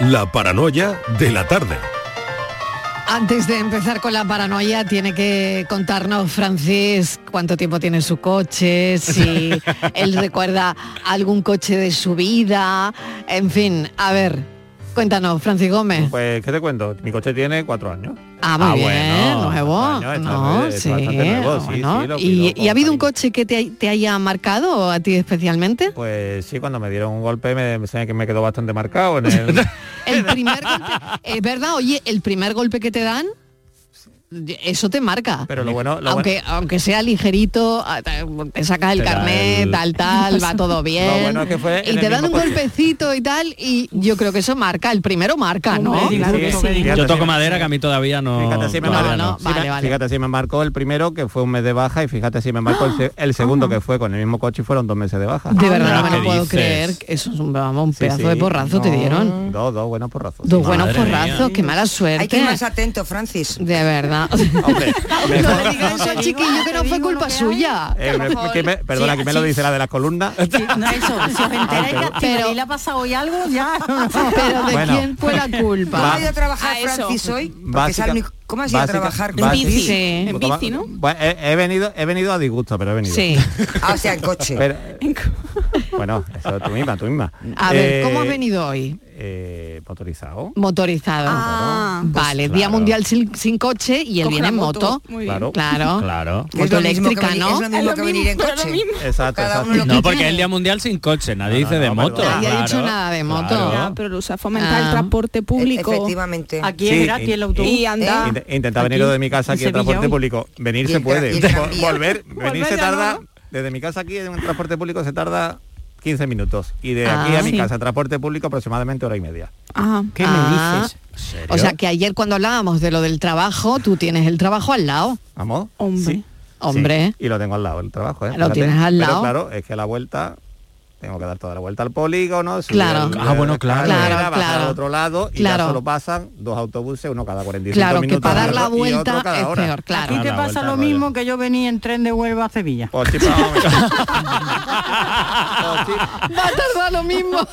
La paranoia de la tarde. Antes de empezar con la paranoia, tiene que contarnos, Francis, cuánto tiempo tiene su coche, si él recuerda algún coche de su vida, en fin, a ver, cuéntanos, Francis Gómez. Pues, ¿qué te cuento? Mi coche tiene cuatro años. Ah, muy bien, nuevo. Cuatro años, está no, es sí, bastante nuevo, sí, bueno. sí, lo ¿Y, ha habido un coche que te, te haya marcado a ti especialmente? Pues sí, cuando me dieron un golpe me, me, que me quedó bastante marcado en el... El primer golpe, es verdad, oye, el primer golpe que te dan, eso te marca. Pero lo bueno... Lo aunque, aunque sea ligerito, ah, te sacas el Te carnet, el- tal, tal, va todo bien. Lo bueno es que fue y te dan un coche. golpecito y tal, y yo creo que eso marca, el primero marca, ¿no? Hombre, claro que sí. Yo toco madera que a mí todavía no. Fíjate si me, marcó, no. sí, fíjate si me marcó el primero que fue un mes de baja y fíjate si me marcó el, se- el segundo que fue con el mismo coche y fueron dos meses de baja. De verdad, no me ¿Qué lo puedo dices? creer. Eso es un, vamos, un Sí, pedazo sí. de porrazo te dieron. Dos, dos buenos porrazos. Dos sí. buenos porrazos, qué mala suerte. Hay que ir más atento, Francis. De verdad. mejor- no le digas eso al chiquillo que no fue culpa suya. Eh, me- que me- perdona, Sí, que me lo dice la de las columnas. No, eso, si os enteráis que a Pero- le ha pasado hoy algo, ya... Pero ¿de Bueno. quién fue la culpa? ¿Cómo ha ido a trabajar. Francis hoy? Porque es Básica- el único- ¿Cómo has ido a trabajar? básica- Francis? Toma- Bueno, he, he venido, he venido a disgusto, pero he venido. Sí. Ah, o sea, en coche. Pero- bueno, eso tú misma, tú misma. A ver, ¿cómo has Eh, venido hoy? eh, motorizado. Motorizado. Ah, vale, pues Día claro. Mundial sin, sin coche y él Coge viene en moto. moto. Muy Claro. Claro. Claro. Moto eléctrica, ¿no? Es lo mismo que venir en pero lo coche. mismo. Exacto, No, porque es el día mundial sin coche, nadie No, dice no, de no, moto. Nadie ha dicho nada de moto. claro. Pero lo usa fomentar Ah. el transporte público. Efectivamente. Aquí Sí, es gratis y- el autobús. Y anda. Int- Intenta venir de mi casa aquí en transporte hoy. público. Venir se puede. Volver, venir se tarda. Desde mi casa aquí en un transporte público se tarda 15 minutos. Y de aquí Ah, a mi sí. casa en transporte público aproximadamente hora y media. Ah, ¿Qué Ah. me dices? O sea que ayer cuando hablábamos de lo del trabajo, tú tienes el trabajo al lado. ¿Vamos? Hombre. Sí. Hombre. Sí, y lo tengo al lado, el trabajo, ¿eh? Lo tienes al lado. Pero claro, es que a la vuelta tengo que dar toda la vuelta al polígono, Claro. el- Ah, bueno, claro. la escalera, Claro, claro. al otro lado y Claro. ya solo pasan dos autobuses, uno cada 45 Claro, minutos que para dar y la vuelta es hora. peor, claro. Aquí te pasa vuelta lo rollo. mismo que yo venía en tren de Huelva a Sevilla. Pues sí, vamos a. Pues. Va a tardar lo mismo.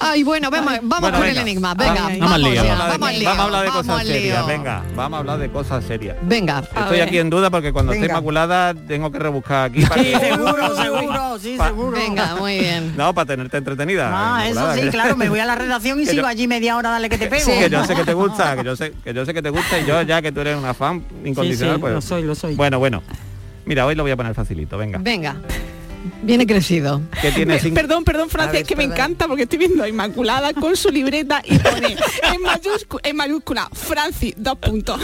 Ay, bueno, vamos, vamos Bueno, con venga. el enigma. Venga, vamos, Vamos al lío. ya, Vamos a vamos hablar al de- lío. vamos a hablar de vamos cosas serias, venga, vamos a hablar de cosas serias. Venga. Estoy aquí en duda porque cuando esté inmaculada tengo que rebuscar aquí para Sí, que- seguro, seguro, sí, seguro. Venga, muy bien. No, para tenerte entretenida. Ah, eso sí, claro, me voy a la redacción y Que sigo yo- allí media hora, dale que te pego. Que yo sé que te gusta, que yo sé que yo sé que te gusta y yo ya que tú eres una fan incondicional, Sí, sí, pues lo soy, lo soy. Bueno, bueno. Mira, hoy lo voy a poner facilito, venga. Venga. Viene crecido. Que tiene cinco Perdón, perdón, Francia, ver, es que me encanta porque estoy viendo a Inmaculada con su libreta y pone en, mayúscula, en mayúscula Francis, dos puntos.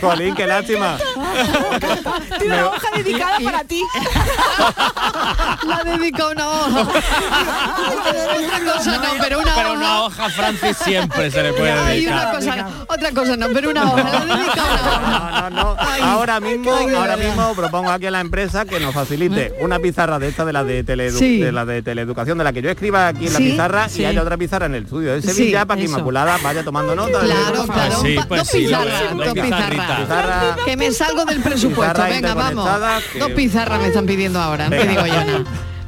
Jolín, qué lástima. Tiene una hoja dedicada para ti. La dedica una hoja. otra cosa no, pero una Pero hoja. una hoja Francis siempre se le puede Ay, una dedicar. cosa no, otra cosa no, pero una hoja. La dedica una hoja. Ahora mismo, ahora mismo propongo aquí a la empresa que nos facilite una pizarra de esta de la de, teleedu- Sí. de la de teleeducación de la que yo escriba aquí en la Sí, pizarra sí. y haya otra pizarra en el estudio de Sevilla Sí, para que eso. Inmaculada vaya tomando nota. Claro, claro. sí, pues dos pizarras, dos pizarras. Que me salgo del presupuesto. Pizarra Venga, vamos. Dos pizarras me están pidiendo ahora, no te digo yo nada.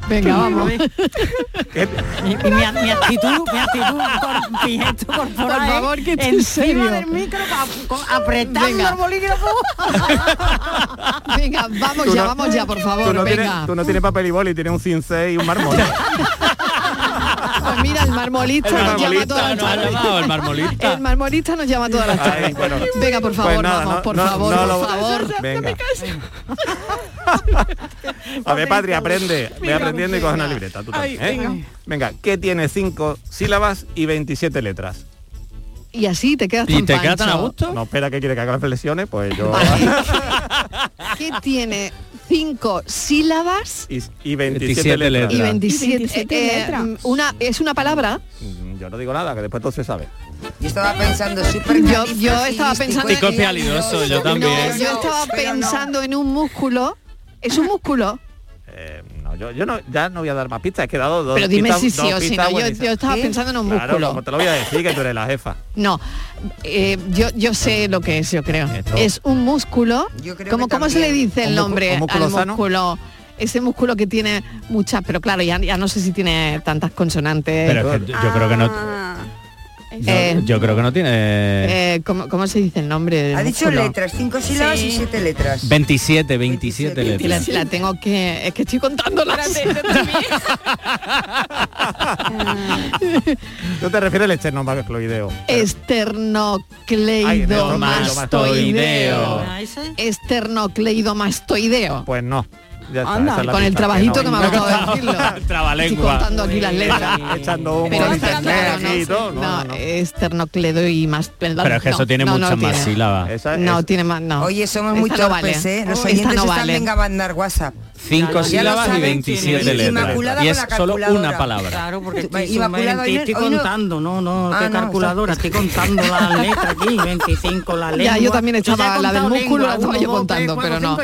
Venga, vamos. ¿Qué- Y, y mi, mi actitud, mi actitud, cor, mi gesto corporal Por favor, que esté encima serio. del micro, apretando Venga. el bolígrafo. Venga, vamos Tú ya, no- vamos ya, por Tú favor, no, tienes, venga. tú no tienes papel y boli, tienes un cincel y un mármol. Pues mira, el marmolista El nos llama toda marmolista, la no ha tarde. llamado el marmolista. El marmolista nos llama todas las tardes. bueno. Venga, por favor, Pues nada, vamos, no- por no- favor, no por favor. Venga. A ver, Patri, aprende. Ve aprendiendo y coge una libreta. Tú Ay, también, ¿eh? venga. Venga, ¿qué tiene cinco sílabas y 27 letras? Y así te quedas ¿Y tan te queda tan a gusto? No, espera, que quiere que haga las flexiones? Pues yo... ¿Qué tiene cinco sílabas y, y 27, 27 letras. y letras. 27, 27 eh, letras. una es una palabra? Mm, Yo no digo nada, que después todo se sabe. Yo estaba pensando súper Yo- yo estaba pensando yo también. No, yo estaba pensando en un músculo. ¿Es un músculo? Eh, no, yo, yo no, ya no voy a dar más pistas, he quedado dos Pero dime pistas- si sí o si no. Yo, estaba ¿Qué? pensando en un Claro, músculo. como te lo voy a decir, que tú eres la jefa. No, eh, yo, yo sé lo que es, yo creo. Esto- Es un músculo. Yo creo ¿Cómo, que cómo se le dice el ¿Un músculo- nombre músculo al sano? músculo? ese músculo que tiene muchas, pero claro, ya, ya no sé si tiene tantas consonantes. Pero es que yo, yo creo que no. Ah, Eh, Yo creo que no tiene. eh, ¿cómo, cómo se dice el nombre? Ha dicho músculo? letras, cinco sílabas y siete letras. 27, 27 27. Y la, letras. la tengo que... Es que estoy contándolas. ¿Tú te refieres al esternocleidomastoideo? Esternocleidomastoideo. Esternocleidomastoideo. Pues no. Anda, con el trabajito que, no, que me ha costado decirlo. Trabalengua. Estoy contando aquí las letras. Echando un Pero internet y todo. No, no, esternocledo y más... Pero es que eso tiene muchas más sílabas. No, tiene más, no. Oye, somos muy torpes, ¿eh? Los oyentes están venga a mandar WhatsApp. Cinco sílabas y 27 letras. Y es solo una palabra. Claro, porque estoy contando, no, no, ah, qué calculadora, pues- estoy contando las letras aquí, 25 las letras. Ya, yo también estaba la del músculo, la estaba yo contando, ¿eh? pero no.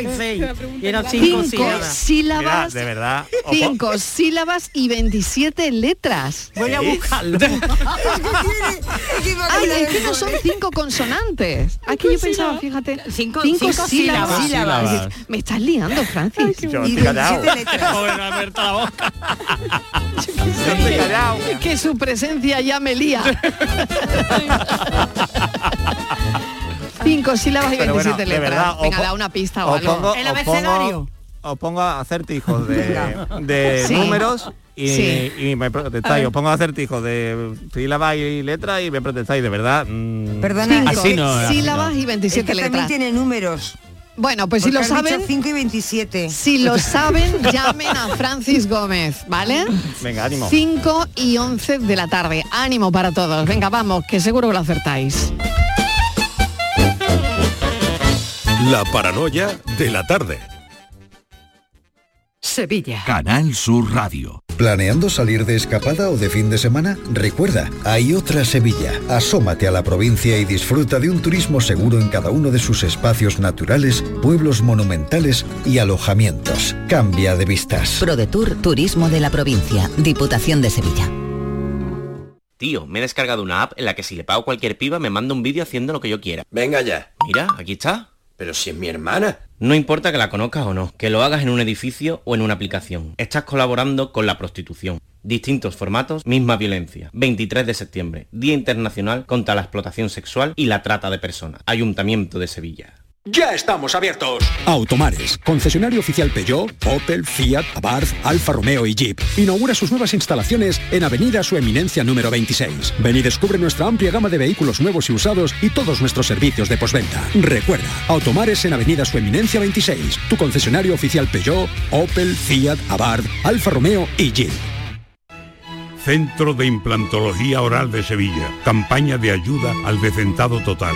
Era 5, 5 sílabas. Mira, de verdad. cinco sílabas y 27 letras. Voy a buscarlo. Es que es Ay, es que no son cinco consonantes. Aquí yo pensaba, fíjate, Cinco- cinco, cinco sílabas. sílabas. Sílabas. Me estás liando, Francis. Yo y estoy callado. 27 letras. La boca. Callado. que su presencia ya me lía. Cinco sílabas y Pero 27 bueno, de letras. verdad, Venga, da una pista o o algo. pongo, ¿El abecedario? Os pongo acertijos de, de Sí. números y, Sí. y me protestáis. Os pongo acertijos de sílabas y letras y me protestáis, de verdad. mm, Perdona, Así no, así sílabas y es 27 que también letras. tiene números. Bueno, pues si lo saben, 5 y 27. si lo saben, llamen a Francis Gómez, ¿vale? Venga, ánimo. 5 y 11 de la tarde. Ánimo para todos. Venga, vamos, que seguro que lo acertáis. La paranoia de la tarde. Sevilla. Canal Sur Radio. ¿Planeando salir de escapada o de fin de semana? Recuerda, hay otra Sevilla. Asómate a la provincia y disfruta de un turismo seguro en cada uno de sus espacios naturales, pueblos monumentales y alojamientos. Cambia de vistas. ProDetour Turismo de la Provincia. Diputación de Sevilla. Tío, me he descargado una app en la que si le pago cualquier piba me manda un vídeo haciendo lo que yo quiera. Venga ya. Mira, aquí está. Pero si es mi hermana. No importa que la conozcas o no, que lo hagas en un edificio o en una aplicación. Estás colaborando con la prostitución. Distintos formatos, misma violencia. 23 de septiembre, Día Internacional contra la Explotación Sexual y la Trata de Personas. Ayuntamiento de Sevilla. Ya estamos abiertos. Automares, concesionario oficial Peugeot, Opel, Fiat, Abarth, Alfa Romeo y Jeep. Inaugura sus nuevas instalaciones en Avenida Su Eminencia número 26. Ven y descubre nuestra amplia gama de vehículos nuevos y usados y todos nuestros servicios de postventa. Recuerda, Automares en Avenida Su Eminencia 26. Tu concesionario oficial Peugeot, Opel, Fiat, Abarth, Alfa Romeo y Jeep. Centro de Implantología Oral de Sevilla. Campaña de ayuda al decentado total.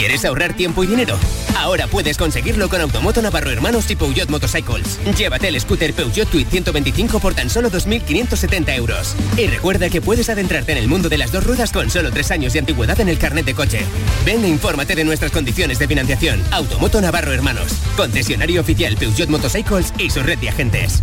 ¿Quieres ahorrar tiempo y dinero? Ahora puedes conseguirlo con Automoto Navarro Hermanos y Peugeot Motorcycles. Llévate el scooter Peugeot Tweed 125 por tan solo 2.570 euros. Y recuerda que puedes adentrarte en el mundo de las dos ruedas con solo tres años de antigüedad en el carnet de coche. Ven e infórmate de nuestras condiciones de financiación. Automoto Navarro Hermanos, concesionario oficial Peugeot Motorcycles y su red de agentes.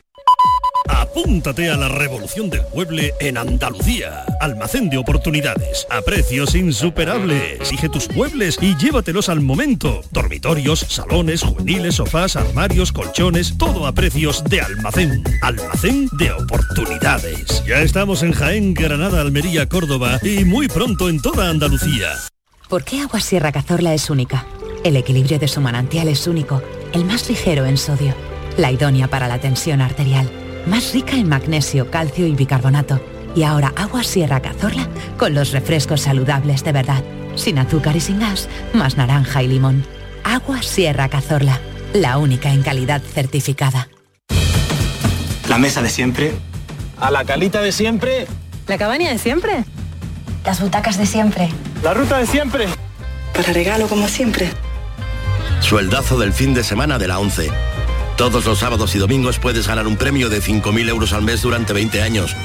Apúntate a la revolución del mueble en Andalucía. Almacén de oportunidades, a precios insuperables. Elige tus muebles y llévatelos al momento. Dormitorios, salones, juveniles, sofás, armarios, colchones, todo a precios de almacén. Almacén de oportunidades. Ya estamos en Jaén, Granada, Almería, Córdoba y muy pronto en toda Andalucía. ¿Por qué Agua Sierra Cazorla es única? El equilibrio de su manantial es único, el más ligero en sodio, la idónea para la tensión arterial, más rica en magnesio, calcio y bicarbonato. Y ahora Agua Sierra Cazorla con los refrescos saludables de verdad, sin azúcar y sin gas, más naranja y limón. Agua Sierra Cazorla, la única en calidad certificada. La mesa de siempre. A la calita de siempre, ¿La cabaña de siempre? Las butacas de siempre. La ruta de siempre. Para regalo como siempre. Sueldazo del fin de semana de la 11. Todos los sábados y domingos puedes ganar un premio de 5.000 euros al mes durante 20 años.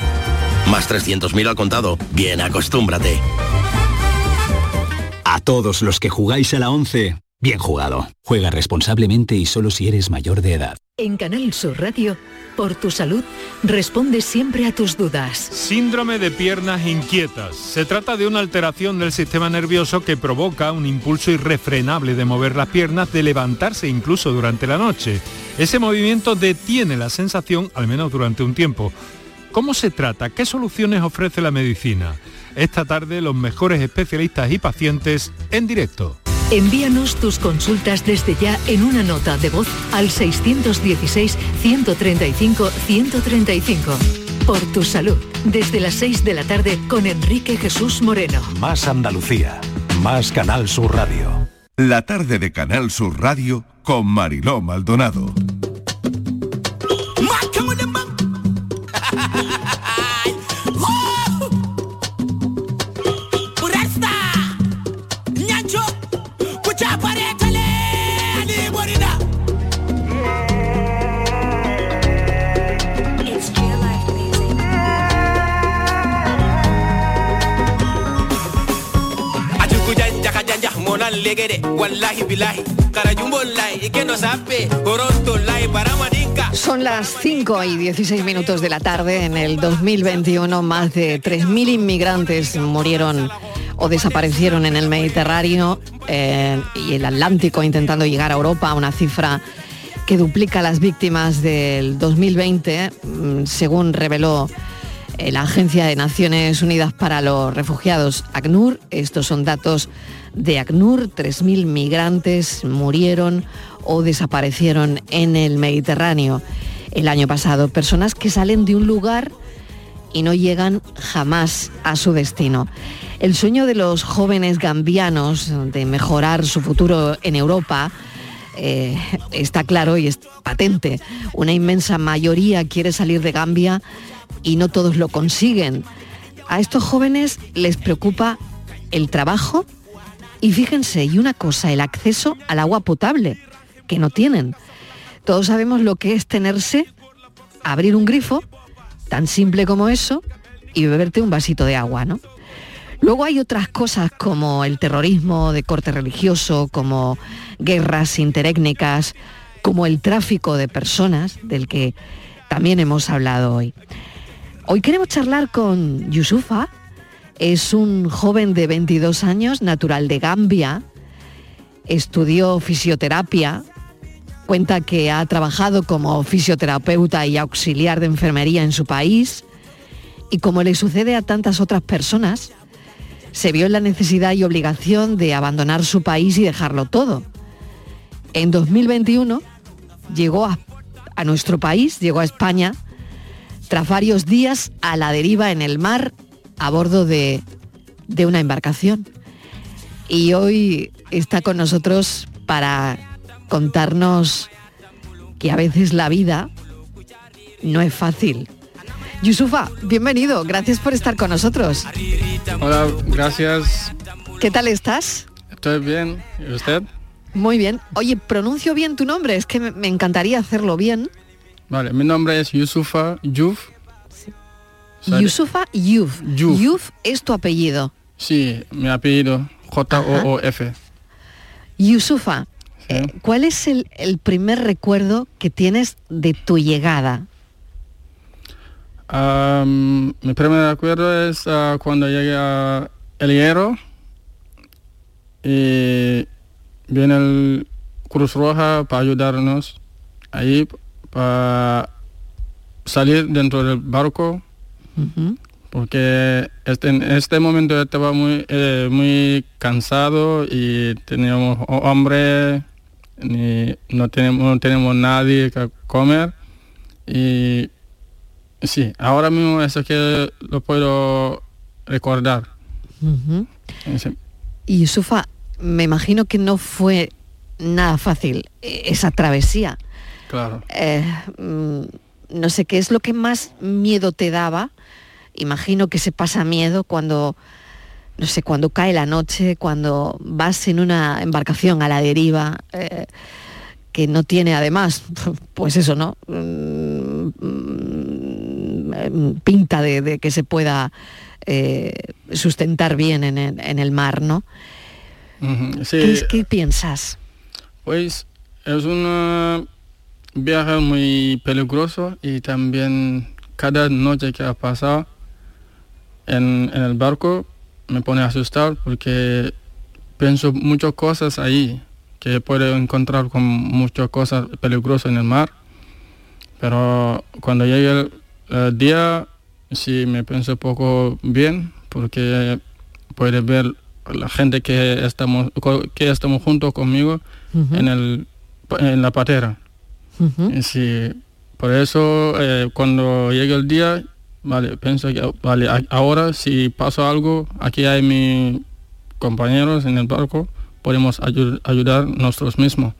Más 300.000 al contado. Bien, acostúmbrate. A todos los que jugáis a la 11, bien jugado. Juega responsablemente y solo si eres mayor de edad. En Canal Sur Radio, por tu salud, responde siempre a tus dudas. Síndrome de piernas inquietas. Se trata de una alteración del sistema nervioso que provoca un impulso irrefrenable de mover las piernas, de levantarse incluso durante la noche. Ese movimiento detiene la sensación, al menos durante un tiempo. ¿Cómo se trata? ¿Qué soluciones ofrece la medicina? Esta tarde los mejores especialistas y pacientes en directo. Envíanos tus consultas desde ya en una nota de voz al 616-135-135. Por tu salud, desde las 6 de la tarde con Enrique Jesús Moreno. Más Andalucía, más Canal Sur Radio. La tarde de Canal Sur Radio con Mariló Maldonado. Son las 5 y 16 minutos de la tarde. En el 2021 más de 3.000 inmigrantes murieron o desaparecieron en el Mediterráneo eh, y el Atlántico intentando llegar a Europa, una cifra que duplica las víctimas del 2020, mm, según reveló la Agencia de Naciones Unidas para los Refugiados, ACNUR. Estos son datos de ACNUR. 3.000 migrantes murieron o desaparecieron en el Mediterráneo el año pasado. Personas que salen de un lugar y no llegan jamás a su destino. El sueño de los jóvenes gambianos de mejorar su futuro en Europa eh, está claro y es patente. Una inmensa mayoría quiere salir de Gambia y no todos lo consiguen. A estos jóvenes les preocupa el trabajo y fíjense, y una cosa, el acceso al agua potable, que no tienen. Todos sabemos lo que es tenerse, abrir un grifo, tan simple como eso, y beberte un vasito de agua, ¿no? Luego hay otras cosas como el terrorismo de corte religioso, como guerras interétnicas, como el tráfico de personas, del que también hemos hablado hoy. Hoy queremos charlar con Yusufa, es un joven de 22 años, natural de Gambia, estudió fisioterapia, cuenta que ha trabajado como fisioterapeuta y auxiliar de enfermería en su país. Y como le sucede a tantas otras personas, se vio en la necesidad y obligación de abandonar su país y dejarlo todo. En 2021 llegó a, a nuestro país, llegó a España, tras varios días a la deriva en el mar a bordo de, de una embarcación. Y hoy está con nosotros para contarnos que a veces la vida no es fácil. Yusufa, bienvenido, gracias por estar con nosotros. Hola, gracias. ¿Qué tal estás? Estoy bien. ¿Y usted? Muy bien. Oye, pronuncio bien tu nombre, es que me, me encantaría hacerlo bien. Vale, mi nombre es Yusufa Yuf. Sorry. Yusufa Yuf. Yuf. Yuf es tu apellido. Sí, mi apellido, J-O-O-F. Yusufa, eh, ¿cuál es el, el primer recuerdo que tienes de tu llegada? Um, mi primer recuerdo es uh, cuando llegué a El Hierro y viene el Cruz Roja para ayudarnos ahí para salir dentro del barco porque este, en este momento estaba muy, eh, muy cansado y teníamos hambre, ni, no, tenemos, no tenemos nadie que comer. Y sí, ahora mismo eso que lo puedo recordar. Sí. Y Yusufa, me imagino que no fue nada fácil eh, esa travesía. Claro. Eh, mm, no sé qué es lo que más miedo te daba imagino que se pasa miedo cuando, no sé, cuando cae la noche, cuando vas en una embarcación a la deriva, eh, que no tiene además, pues eso, ¿no? Mm, mm, pinta de, que se pueda eh, sustentar bien en el, mar, ¿no? ¿Qué, piensas? Pues es un viaje muy peligroso y también cada noche que ha pasado en, el barco me pone a asustar porque pienso muchas cosas ahí que puedo encontrar con muchas cosas peligrosas en el mar. Pero cuando llegue el, día, sí me pienso poco bien porque puede ver la gente que estamos que estamos juntos conmigo en el en la patera. Sí, por eso eh, cuando llegue el día Vale, pienso que vale, ahora si pasa algo, aquí hay mis compañeros en el barco, podemos ayudar nosotros mismos.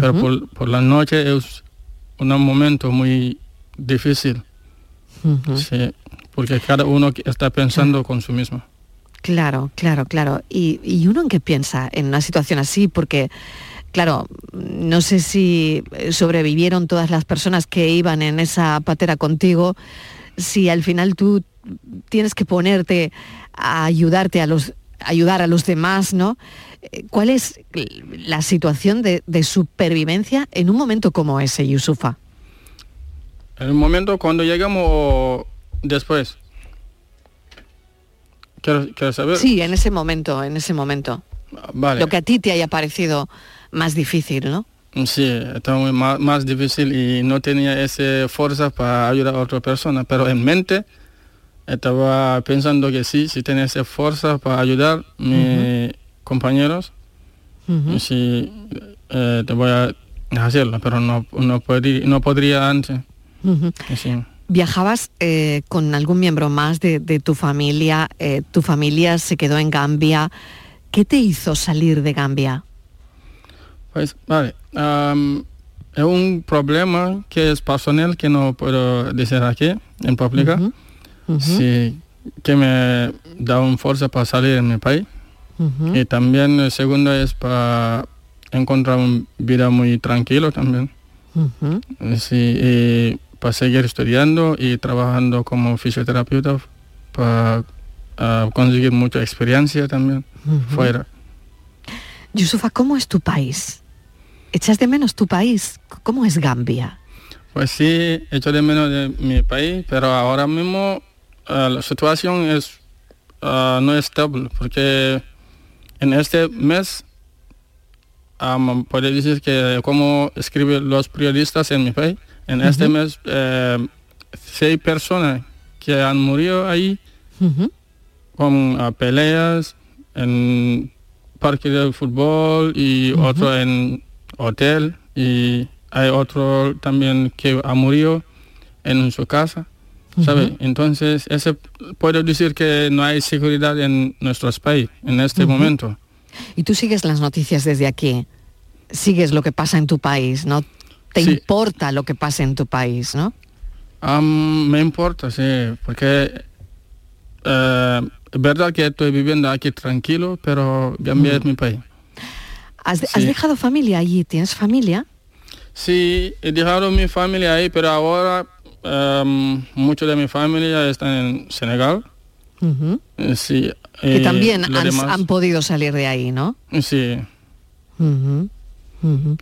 Pero por, la noche es un momento muy difícil. porque cada uno está pensando con su mismo. Claro, claro, claro. ¿Y, ¿Y uno en qué piensa en una situación así? Porque claro, no sé si sobrevivieron todas las personas que iban en esa patera contigo, si al final tú tienes que ponerte a ayudarte a los ayudar a los demás, ¿no? Eh, ¿Cuál es la situación de, supervivencia en un momento como ese, Yusufa? En el momento cuando llegamos después. ¿Quieres, saber? Sí, en ese momento, en ese momento. Vale. Lo que a ti te haya parecido más difícil, ¿no? Sí, estaba más, más, difícil y no tenía esa fuerza para ayudar a otra persona, pero en mente estaba pensando que sí, si tenía esa fuerza para ayudar a mis compañeros, sí, eh, te voy a hacerlo, pero no, no, podría, no podría antes. ¿Viajabas eh, con algún miembro más de, tu familia? Eh, ¿Tu familia se quedó en Gambia? ¿Qué te hizo salir de Gambia? Pues, vale. es un problema que es personal que no puedo decir aquí en pública. Sí, que me da un fuerza para salir en mi país. Y también el segundo es para encontrar una vida muy tranquilo también. Sí, y para seguir estudiando y trabajando como fisioterapeuta para conseguir mucha experiencia también fuera. Yusufa, ¿cómo es tu país? ¿Echas de menos tu país? ¿Cómo es Gambia? Pues sí, echo de menos de mi país, pero ahora mismo eh, la situación es uh, no estable, porque en este mes um, puede decir que como escriben los periodistas en mi país, en este mes eh, seis personas que han muerto ahí con peleas en parque de fútbol y otro en hotel y hay otro también que ha murido en su casa. ¿sabe? Entonces, ese puedo decir que no hay seguridad en nuestro país en este momento. Y tú sigues las noticias desde aquí, sigues lo que pasa en tu país, ¿no? Te importa lo que pasa en tu país, ¿no? me importa, sí, porque eh, es verdad que estoy viviendo aquí tranquilo, pero Gambia es mi país. ¿Has, dejado familia allí? ¿Tienes familia? Sí, he dejado mi familia ahí, pero ahora um, muchos de mi familia están en Senegal. Eh, sí, que también han, podido salir de ahí, ¿no? Sí.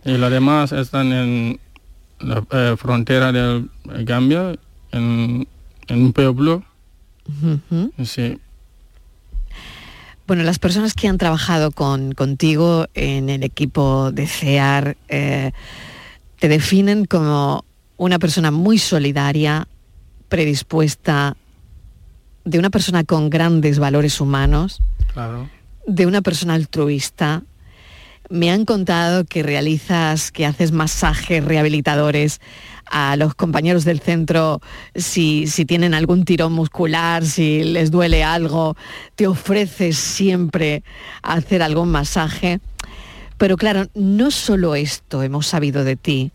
Y los demás están en la eh, frontera de Gambia, en, en un pueblo. Sí. Bueno, las personas que han trabajado con, contigo en el equipo de CEAR eh, te definen como una persona muy solidaria, predispuesta, de una persona con grandes valores humanos, de una persona altruista. Me han contado que realizas, que haces masajes rehabilitadores a los compañeros del centro si, tienen algún tirón muscular, si les duele algo, te ofreces siempre hacer algún masaje. Pero claro, no solo esto hemos sabido de ti.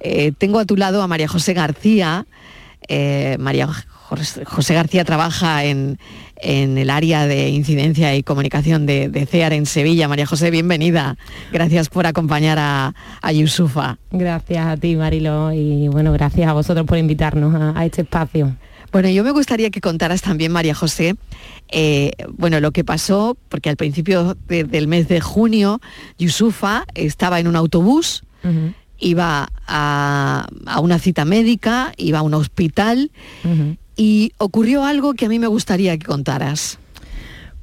Eh, tengo a tu lado a María José García. Eh, María José García trabaja en, en el área de incidencia y comunicación de, de CEAR en Sevilla. María José, bienvenida. Gracias por acompañar a, a Yusufa. Gracias a ti, Marilo, y bueno, gracias a vosotros por invitarnos a, a este espacio. Bueno, yo me gustaría que contaras también, María José, eh, bueno, lo que pasó, porque al principio de- del mes de junio, Yusufa estaba en un autobús, iba a, a una cita médica, iba a un hospital, y ocurrió algo que a mí me gustaría que contaras.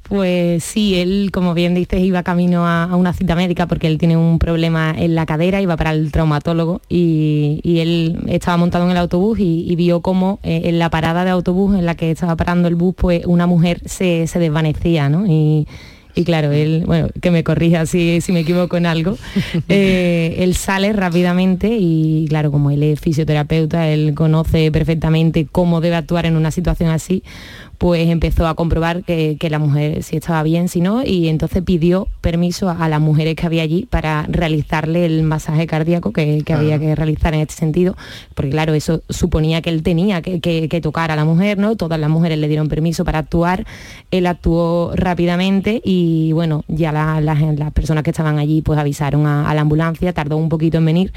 Pues sí, él, como bien dices, iba camino a, una cita médica porque él tiene un problema en la cadera, iba para el traumatólogo y, él estaba montado en el autobús y, vio como eh, en la parada de autobús en la que estaba parando el bus, pues una mujer se, se desvanecía, ¿no? Y, y claro, él, bueno, que me corrija si, si me equivoco en algo, eh, él sale rápidamente y claro, como él es fisioterapeuta, él conoce perfectamente cómo debe actuar en una situación así, pues empezó a comprobar que, que la mujer si estaba bien, si no, y entonces pidió permiso a, a las mujeres que había allí para realizarle el masaje cardíaco que, que había que realizar en este sentido, porque claro, eso suponía que él tenía que, que- que tocar a la mujer, ¿no? Todas las mujeres le dieron permiso para actuar, él actuó rápidamente y bueno, ya la- la- las personas que estaban allí pues avisaron a, a la ambulancia, tardó un poquito en venir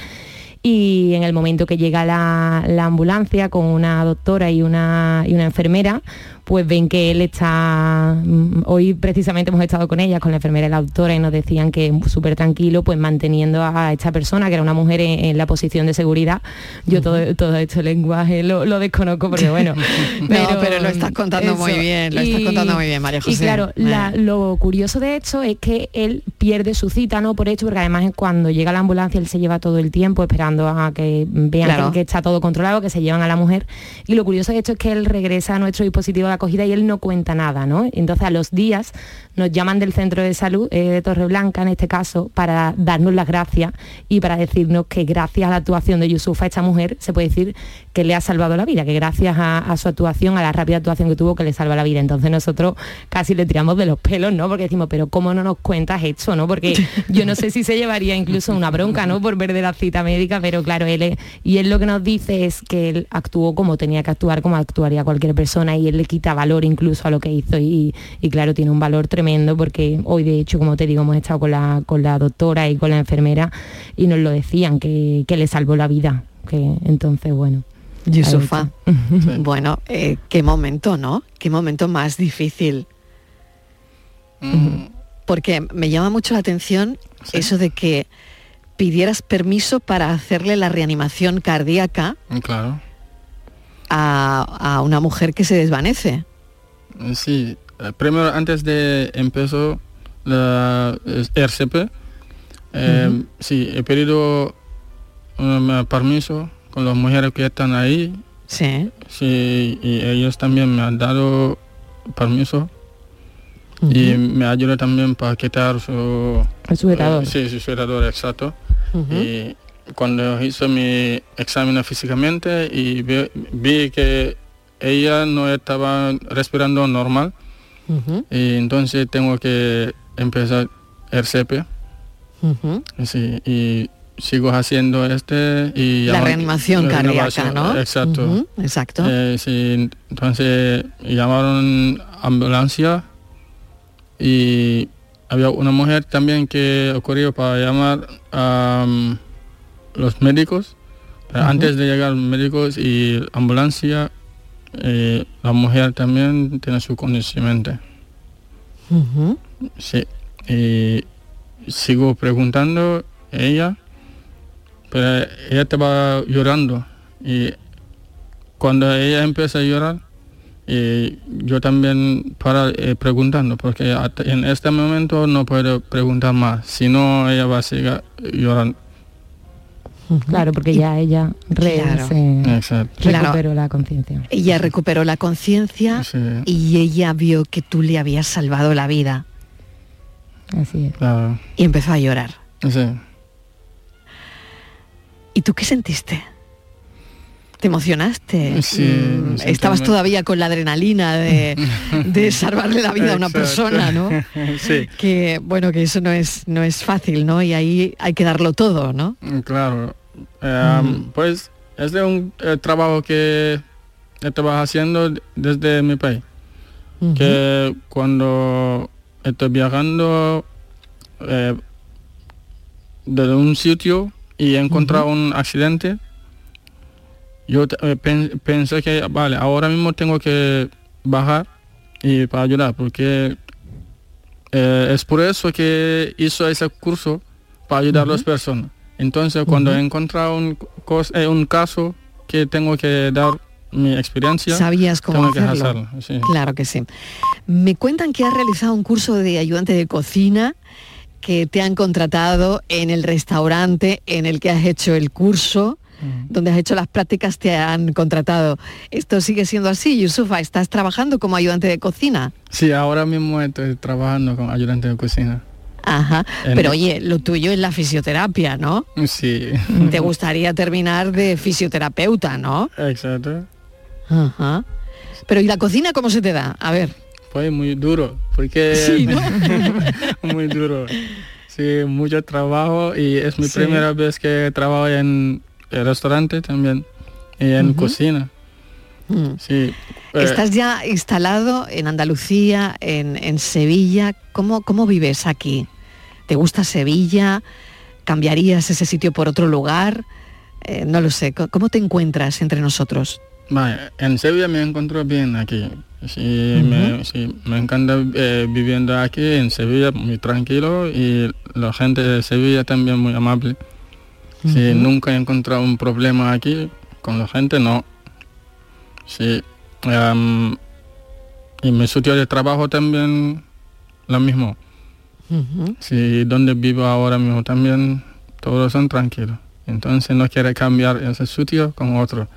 y en el momento que llega la, la ambulancia con una doctora y una, y una enfermera, pues ven que él está, mm, hoy precisamente hemos estado con ellas, con la enfermera y la doctora, y nos decían que súper tranquilo, pues manteniendo a esta persona, que era una mujer en, en la posición de seguridad. Yo todo, todo este lenguaje lo, lo desconozco porque bueno. No, pero lo estás contando muy bien, lo estás contando muy bien, María Y José. claro, la- Eh. lo curioso de esto es que él pierde su cita, ¿no? Por hecho, porque además cuando llega la ambulancia él se lleva todo el tiempo esperando a que vean Claro. que, que está todo controlado, que se llevan a la mujer. Y lo curioso de esto es que él regresa a nuestro dispositivo de acogida y él no cuenta nada, ¿no? Entonces a los días nos llaman del centro de salud eh, de Torreblanca, en este caso, para darnos las gracias y para decirnos que gracias a la actuación de Yusufa, esta mujer, se puede decir que le ha salvado la vida, que gracias a, a su actuación, a la rápida actuación que tuvo, que le salva la vida. Entonces nosotros casi le tiramos de los pelos, ¿no? Porque decimos, pero ¿cómo no nos cuentas esto, no? Porque yo no sé si se llevaría incluso una bronca, ¿no? Por ver de la cita médica, pero claro, él es- y él lo que nos dice es que él actuó como tenía que actuar, como actuaría cualquier persona y él le quita valor incluso a lo que hizo y, y claro, tiene un valor tremendo porque hoy de hecho, como te digo, hemos estado con la, con la doctora y con la enfermera y nos lo decían, que, que le salvó la vida. Que entonces, bueno. Yusufa. Bueno, eh, qué momento, ¿no? Qué momento más difícil. Porque me llama mucho la atención eso de que pidieras permiso para hacerle la reanimación cardíaca Claro. A, a una mujer que se desvanece. Sí, eh, primero antes de empezar la eh, RCP, eh, sí, he pedido um, permiso con las mujeres que están ahí. Sí. Sí, y ellos también me han dado permiso y me ayuda también para quitar su... El sujetador. eh, sí, su sujetador, exacto. Cuando hice mi examen físicamente y vi, vi que ella no estaba respirando normal, y entonces tengo que empezar RCP. Ujú. Sí, y sigo haciendo este y La reanimación cardíaca, ¿no? Exacto. Exacto. Eh, sí, entonces llamaron ambulancia y había una mujer también que ocurrió para llamar a um, los médicos. Antes de llegar los médicos y ambulancia, eh, la mujer también tiene su conocimiento. Sí, y sigo preguntando a ella, pero ella estaba llorando y cuando ella empieza a llorar, y yo también para eh, preguntando, porque en este momento no puedo preguntar más, si no ella va a seguir llorando. Claro, porque ya ella re- Claro. se Exacto. recuperó la conciencia. Ella recuperó la conciencia Sí. y ella vio que tú le habías salvado la vida Así es. Claro. y empezó a llorar. Sí. ¿Y tú qué sentiste? ¿Te emocionaste? Sí, Mm, Estabas muy- todavía con la adrenalina de, de salvarle la vida a una Exacto. persona, ¿no? sí. Que bueno, que eso no es, no es fácil, ¿no? Y ahí hay que darlo todo, ¿no? Claro. Eh, Pues es de un eh, trabajo que estaba haciendo desde mi país. Que cuando estoy viajando eh, de un sitio y he encontrado un accidente, yo eh, pensé que, vale, ahora mismo tengo que bajar y para ayudar, porque eh, es por eso que hizo ese curso para ayudar a las personas. Entonces, cuando he encontrado un, eh, un caso que tengo que dar mi experiencia, sabías cómo hacerlo. Que hacerlo Claro que sí. Me cuentan que has realizado un curso de ayudante de cocina que te han contratado en el restaurante en el que has hecho el curso donde has hecho las prácticas te han contratado. ¿Esto sigue siendo así, Yusufa? ¿Estás trabajando como ayudante de cocina? Sí, ahora mismo estoy trabajando como ayudante de cocina. Ajá. Pero oye, lo tuyo es la fisioterapia, ¿no? Sí. Te gustaría terminar de fisioterapeuta, ¿no? Exacto. Ajá. Pero ¿y la cocina cómo se te da? A ver. Pues muy duro, porque... Sí, ¿no? muy duro. Sí, mucho trabajo y es mi Sí. primera vez que trabajo en el restaurante también y en cocina. Mm. Sí. Eh, Estás ya instalado en Andalucía, en, en Sevilla. ¿Cómo, ¿Cómo vives aquí? ¿Te gusta Sevilla? ¿Cambiarías ese sitio por otro lugar? Eh, no lo sé. ¿Cómo- ¿Cómo te encuentras entre nosotros? en Sevilla me encuentro bien aquí. Sí, me, sí, me encanta eh, viviendo aquí en Sevilla, muy tranquilo y la gente de Sevilla también muy amable. Sí, Ujú. nunca he encontrado un problema aquí con la gente, no. Sí. Em, y mi sitio de trabajo también lo mismo. Sí, donde vivo ahora mismo también todos son tranquilos. Entonces no quiere cambiar ese sitio con otro.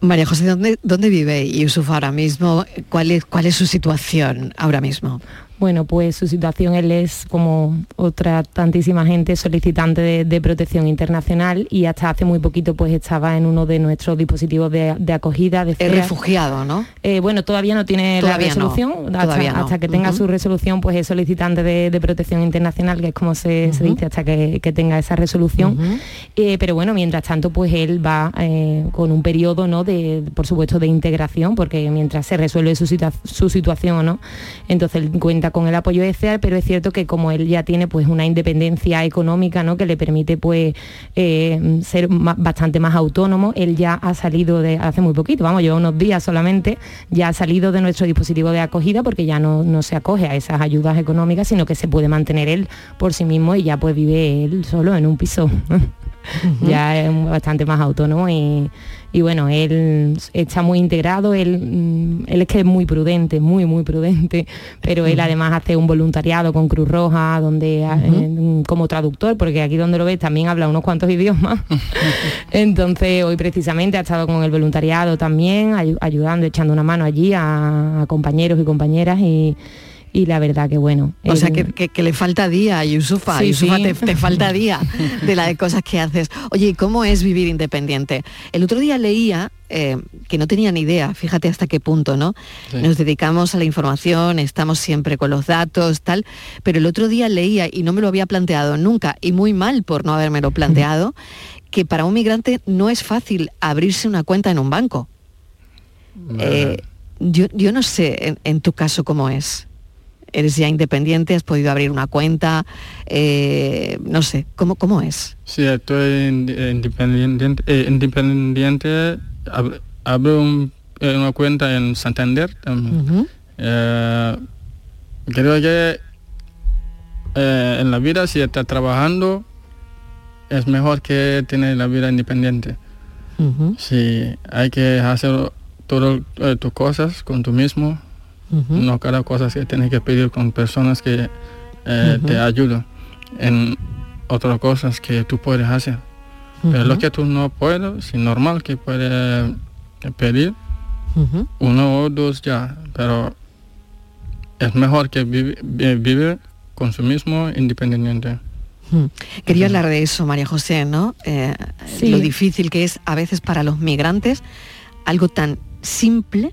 María José, ¿dónde, dónde vive Yusuf ahora mismo? ¿Cuál es, ¿Cuál es su situación ahora mismo? Bueno, pues su situación, él es como otra tantísima gente solicitante de, de protección internacional y hasta hace muy poquito pues estaba en uno de nuestros dispositivos de, de acogida. De Es refugiado, ¿no? Eh, bueno, todavía no tiene Todavía la no, resolución, hasta, todavía no. hasta que tenga su resolución, pues es solicitante de, de protección internacional, que es como se, dice, hasta que, que tenga esa resolución. Eh, pero bueno, mientras tanto, pues él va eh, con un periodo, ¿no? De, por supuesto, de integración, porque mientras se resuelve su, situa- su situación, ¿no? Entonces él cuenta con el apoyo de CEA, pero es cierto que como él ya tiene pues una independencia económica, ¿no? Que le permite pues eh, ser bastante más autónomo, él ya ha salido de hace muy poquito, vamos, lleva unos días solamente, ya ha salido de nuestro dispositivo de acogida porque ya no, no se acoge a esas ayudas económicas, sino que se puede mantener él por sí mismo y ya pues vive él solo en un piso. ya es bastante más autónomo y, y bueno, él está muy integrado, él, mm, él es que es muy prudente, muy, muy prudente, pero él además hace un voluntariado con Cruz Roja, donde eh, como traductor, porque aquí donde lo ves también habla unos cuantos idiomas. Entonces hoy precisamente ha estado con el voluntariado también, ayu- ayudando, echando una mano allí a, a compañeros y compañeras y, y la verdad que bueno. O sea, que, que- que le falta día a Yusufa. Sí, Yusufa, sí. Te, te falta día de la de cosas que haces. Oye, ¿y cómo es vivir independiente? El otro día leía, eh, que no tenía ni idea, fíjate hasta qué punto, ¿no? Sí. Nos dedicamos a la información, estamos siempre con los datos, tal, pero el otro día leía, y no me lo había planteado nunca, y muy mal por no habérmelo planteado, que para un migrante no es fácil abrirse una cuenta en un banco. Eh, yo, yo no sé en, en tu caso cómo es. Eres ya independiente, has podido abrir una cuenta, eh, no sé, ¿cómo, cómo es? Sí, estoy in- independiente, eh, independiente ab- abro un- eh, una cuenta en Santander también. Creo que en la vida si estás trabajando es mejor que tener la vida independiente. Sí, hay que hacer todas tus cosas con tú mismo, no cada cosa que tienes que pedir con personas que eh, te ayudan en otras cosas que tú puedes hacer. Pero lo que tú no puedes, es normal que puedes pedir uno o dos ya, pero es mejor que vive, vi- vive con su mismo independiente. Quería hablar de eso, María José, ¿no? Eh, Sí. Lo difícil que es a veces para los migrantes algo tan simple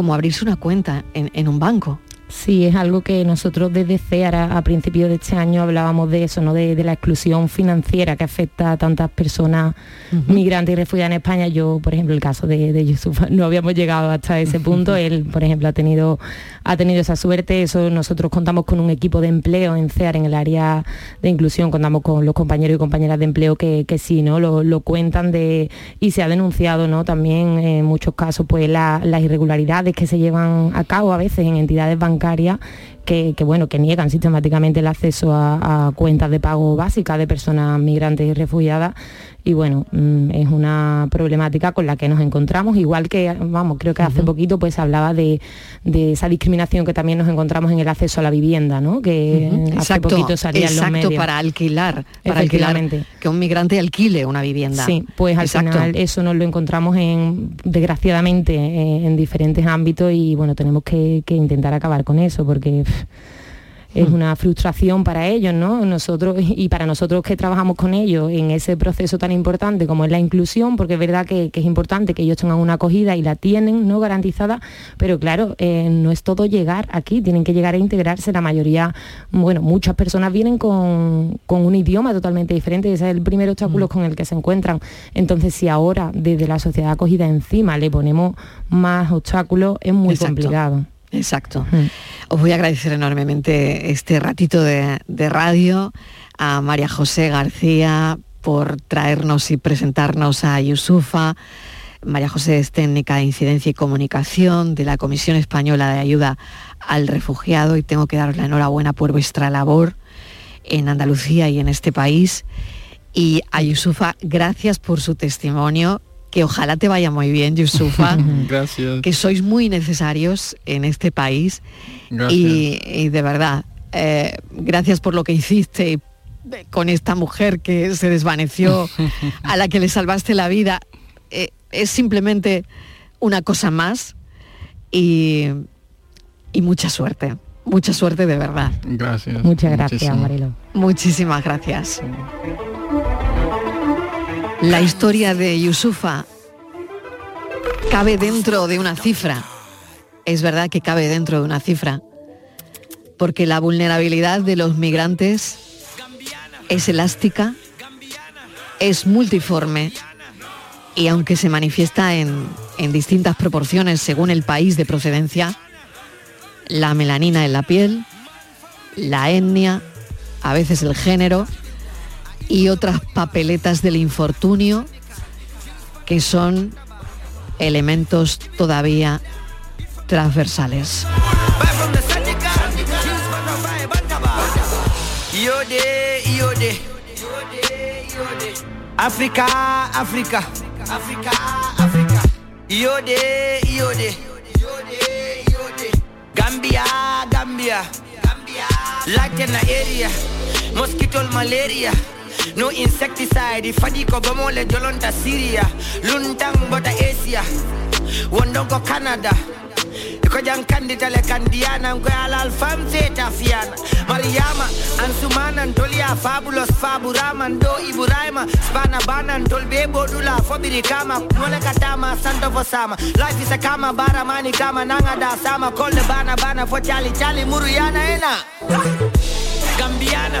como abrirse una cuenta en, un banco. Sí, es algo que nosotros desde CEAR a, principios de este año hablábamos de eso, ¿no? De, de la exclusión financiera que afecta a tantas personas migrantes y refugiadas en España. Yo, por ejemplo, el caso de, de Yusuf, no habíamos llegado hasta ese punto. Él, por ejemplo, ha tenido, ha tenido esa suerte. Eso nosotros contamos con un equipo de empleo en CEAR, en el área de inclusión, contamos con los compañeros y compañeras de empleo que, que sí, ¿no? Lo, lo cuentan de. y se ha denunciado, ¿no? También en muchos casos, pues la- las irregularidades que se llevan a cabo a veces en entidades bancarias que, bueno, que niegan sistemáticamente el acceso a, a cuentas de pago básicas de personas migrantes y refugiadas. Y bueno, mm, es una problemática con la que nos encontramos, igual que, vamos, creo que hace poquito pues hablaba de, de esa discriminación que también nos encontramos en el acceso a la vivienda, ¿no? Que hace Exacto, poquito salía en los exacto, medios. para alquilar, para alquilar, que un migrante alquile una vivienda. Sí, pues al Exacto. final eso nos lo encontramos en, desgraciadamente eh, en diferentes ámbitos y bueno, tenemos que, que intentar acabar con eso porque pff, es Mm. una frustración para ellos, ¿no? Nosotros y para nosotros que trabajamos con ellos en ese proceso tan importante como es la inclusión, porque es verdad que, que es importante que ellos tengan una acogida y la tienen, ¿no? Garantizada, pero claro, eh, no es todo llegar aquí, tienen que llegar a integrarse. La mayoría, bueno, muchas personas vienen con, con un idioma totalmente diferente y ese es el primer obstáculo con el que se encuentran. Entonces, si ahora desde la sociedad acogida encima le ponemos más obstáculos, es muy Exacto. complicado. Exacto. Os voy a agradecer enormemente este ratito de, radio a María José García por traernos y presentarnos a Yusufa. María José es técnica de incidencia y comunicación de la Comisión Española de Ayuda al Refugiado y tengo que daros la enhorabuena por vuestra labor en Andalucía y en este país. Y a Yusufa, gracias por su testimonio, que ojalá te vaya muy bien, Yusufa Gracias. que sois muy necesarios en este país Gracias. y, y de verdad, eh, gracias por lo que hiciste con esta mujer que se desvaneció, a la que le salvaste la vida. Eh, es simplemente una cosa más y, y mucha suerte, mucha suerte de verdad. Gracias. Muchas gracias, Muchísimo. Marilo. Muchísimas gracias. La historia de Yusufa cabe dentro de una cifra. Es verdad que cabe dentro de una cifra. Porque la vulnerabilidad de los migrantes es elástica, es multiforme y aunque se manifiesta en, en distintas proporciones según el país de procedencia, la melanina en la piel, la etnia, a veces el género y otras papeletas del infortunio que son elementos todavía transversales. Africa, Africa. Africa, Africa. Iode, iode. Gambia, Gambia. Gambia. The area. Mosquito malaria. No insecticide. Fadi ko gomole jolonta Syria. Luntang bota Asia. Wondongo Canada. ko jankandi tale kandiana ko alal fam feta fiana mariama ansumana tolia fabulous faburama do iburama spana bana tol be bodula fobiri kama nole katama santo fosama life is a kama bara mani kama nanga da sama kol de bana bana fo chali chali muruyana ena gambiana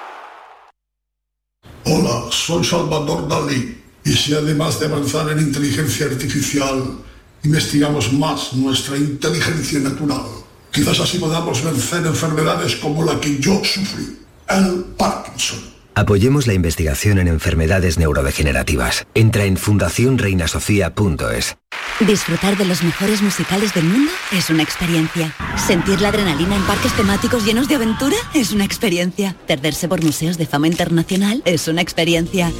Hola, soy Salvador Dalí. Y si además de avanzar en inteligencia artificial, investigamos más nuestra inteligencia natural, quizás así podamos vencer enfermedades como la que yo sufrí, el Parkinson. Apoyemos la investigación en enfermedades neurodegenerativas. Entra en fundacionreinasofía.es. Disfrutar de los mejores musicales del mundo es una experiencia. Sentir la adrenalina en parques temáticos llenos de aventura es una experiencia. Perderse por museos de fama internacional es una experiencia.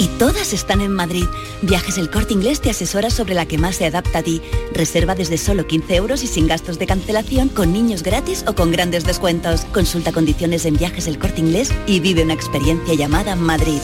Y todas están en Madrid. Viajes El Corte Inglés te asesora sobre la que más se adapta a ti. Reserva desde solo 15 euros y sin gastos de cancelación, con niños gratis o con grandes descuentos. Consulta condiciones en Viajes El Corte Inglés y vive una experiencia llamada Madrid.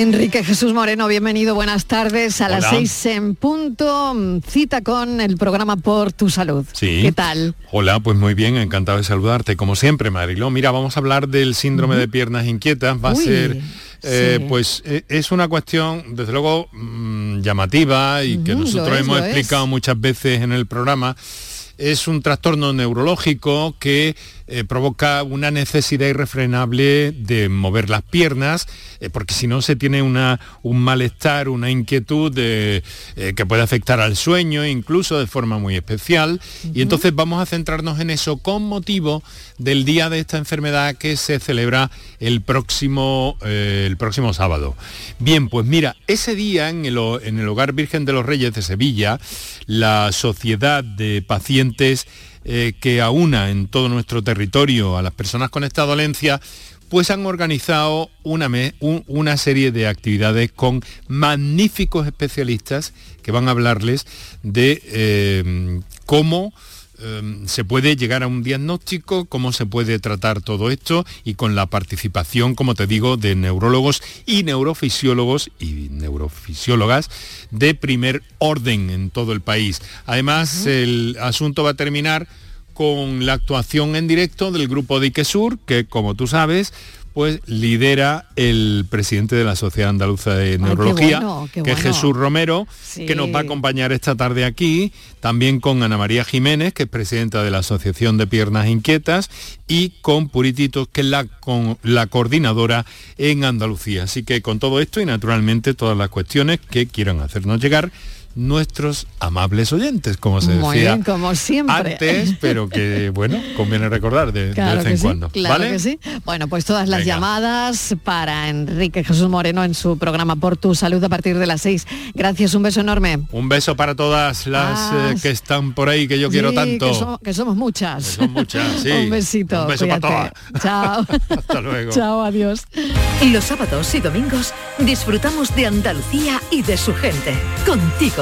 Enrique Jesús Moreno, bienvenido, buenas tardes. A las seis en punto, cita con el programa Por tu Salud. Sí. ¿Qué tal? Hola, pues muy bien, encantado de saludarte. Como siempre, Mariló, mira, vamos a hablar del síndrome de piernas inquietas. Va a ser, eh, sí. pues, eh, es una cuestión, desde luego, mm, llamativa y que nosotros es, hemos es. explicado muchas veces en el programa. Es un trastorno neurológico que eh, provoca una necesidad irrefrenable de mover las piernas, eh, porque si no se tiene una, un malestar, una inquietud de, eh, que puede afectar al sueño, incluso de forma muy especial. Y entonces vamos a centrarnos en eso con motivo del día de esta enfermedad que se celebra el próximo, el próximo sábado. Bien, pues mira, ese día en el, en el Hogar Virgen de los Reyes de Sevilla, la Sociedad de Pacientes eh, que aúna en todo nuestro territorio a las personas con esta dolencia, pues han organizado una, una serie de actividades con magníficos especialistas que van a hablarles de eh, cómo se puede llegar a un diagnóstico, cómo se puede tratar todo esto y con la participación, como te digo, de neurólogos y neurofisiólogos y neurofisiólogas de primer orden en todo el país. Además, el asunto va a terminar con la actuación en directo del grupo de Iquesur, que como tú sabes, pues lidera el presidente de la Sociedad Andaluza de Neurología, bueno, que es. Jesús Romero, Sí. que nos va a acompañar esta tarde aquí, también con Ana María Jiménez, que es presidenta de la Asociación de Piernas Inquietas, y con Puritito, que es la, con, la coordinadora en Andalucía. Así que con todo esto y naturalmente todas las cuestiones que quieran hacernos llegar nuestros amables oyentes, como se Muy decía bien, como siempre. antes, pero que bueno, conviene recordar de, de Claro vez que en sí, cuando. claro ¿Vale? que sí. Bueno, pues todas las Venga. llamadas para Enrique Jesús Moreno en su programa Por tu Salud a partir de las seis. Gracias, un beso enorme. Un beso para todas las Ah, eh, que están por ahí que yo quiero tanto. Que, somos, que somos muchas. son muchas, sí. un besito. Un beso para cuídate. Chao. Hasta luego. Chao, adiós. Los sábados y domingos disfrutamos de Andalucía y de su gente. Contigo,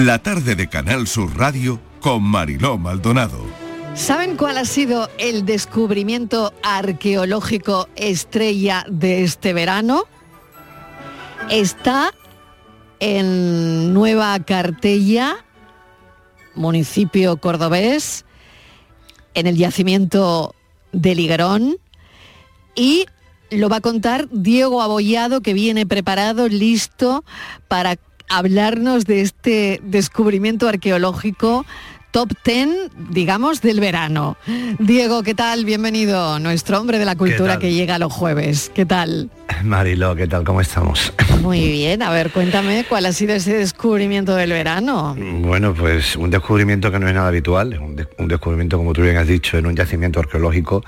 La tarde de Canal Sur Radio con Mariló Maldonado. ¿Saben cuál ha sido el descubrimiento arqueológico estrella de este verano? Está en Nueva Cartella, municipio cordobés, en el yacimiento de Liguerón y lo va a contar Diego Abollado que viene preparado, listo para hablarnos de este descubrimiento arqueológico top 10, digamos, del verano. Diego, ¿qué tal? Bienvenido, nuestro hombre de la cultura que llega los jueves. ¿Qué tal? Marilo, ¿qué tal? ¿Cómo estamos? Muy bien, a ver, cuéntame cuál ha sido ese descubrimiento del verano. Bueno, pues un descubrimiento que no es nada habitual, un, de- un descubrimiento, como tú bien has dicho, en un yacimiento arqueológico,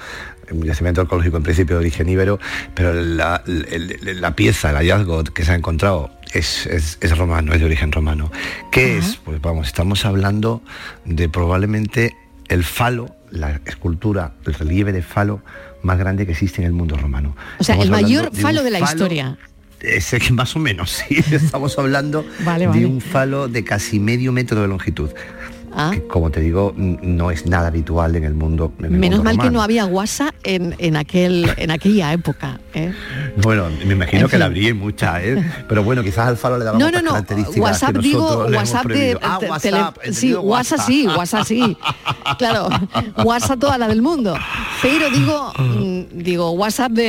un yacimiento arqueológico en principio de origen íbero, pero la, la pieza, el hallazgo que se ha encontrado es, es- es romano, es de origen romano. ¿Qué es? Pues vamos, estamos hablando de probablemente el falo, la escultura, el relieve de falo más grande que existe en el mundo romano. O sea, Estamos el mayor falo de la falo- historia. ese que más o menos, sí. Estamos hablando Vale, de un falo de casi medio metro de longitud. Ah. Que, como te digo, no es nada habitual en el mundo. en el Menos mundo mal que no había WhatsApp en, en, aquel, en aquella época. ¿eh? Bueno, me imagino En que la fin. habría mucha, ¿eh? Pero bueno, quizás al falo le daban No, no, no. características WhatsApp que digo, WhatsApp de. Ah, te- WhatsApp, sí, WhatsApp sí, WhatsApp sí. Claro, WhatsApp toda la del mundo. Pero digo, mm, digo WhatsApp de,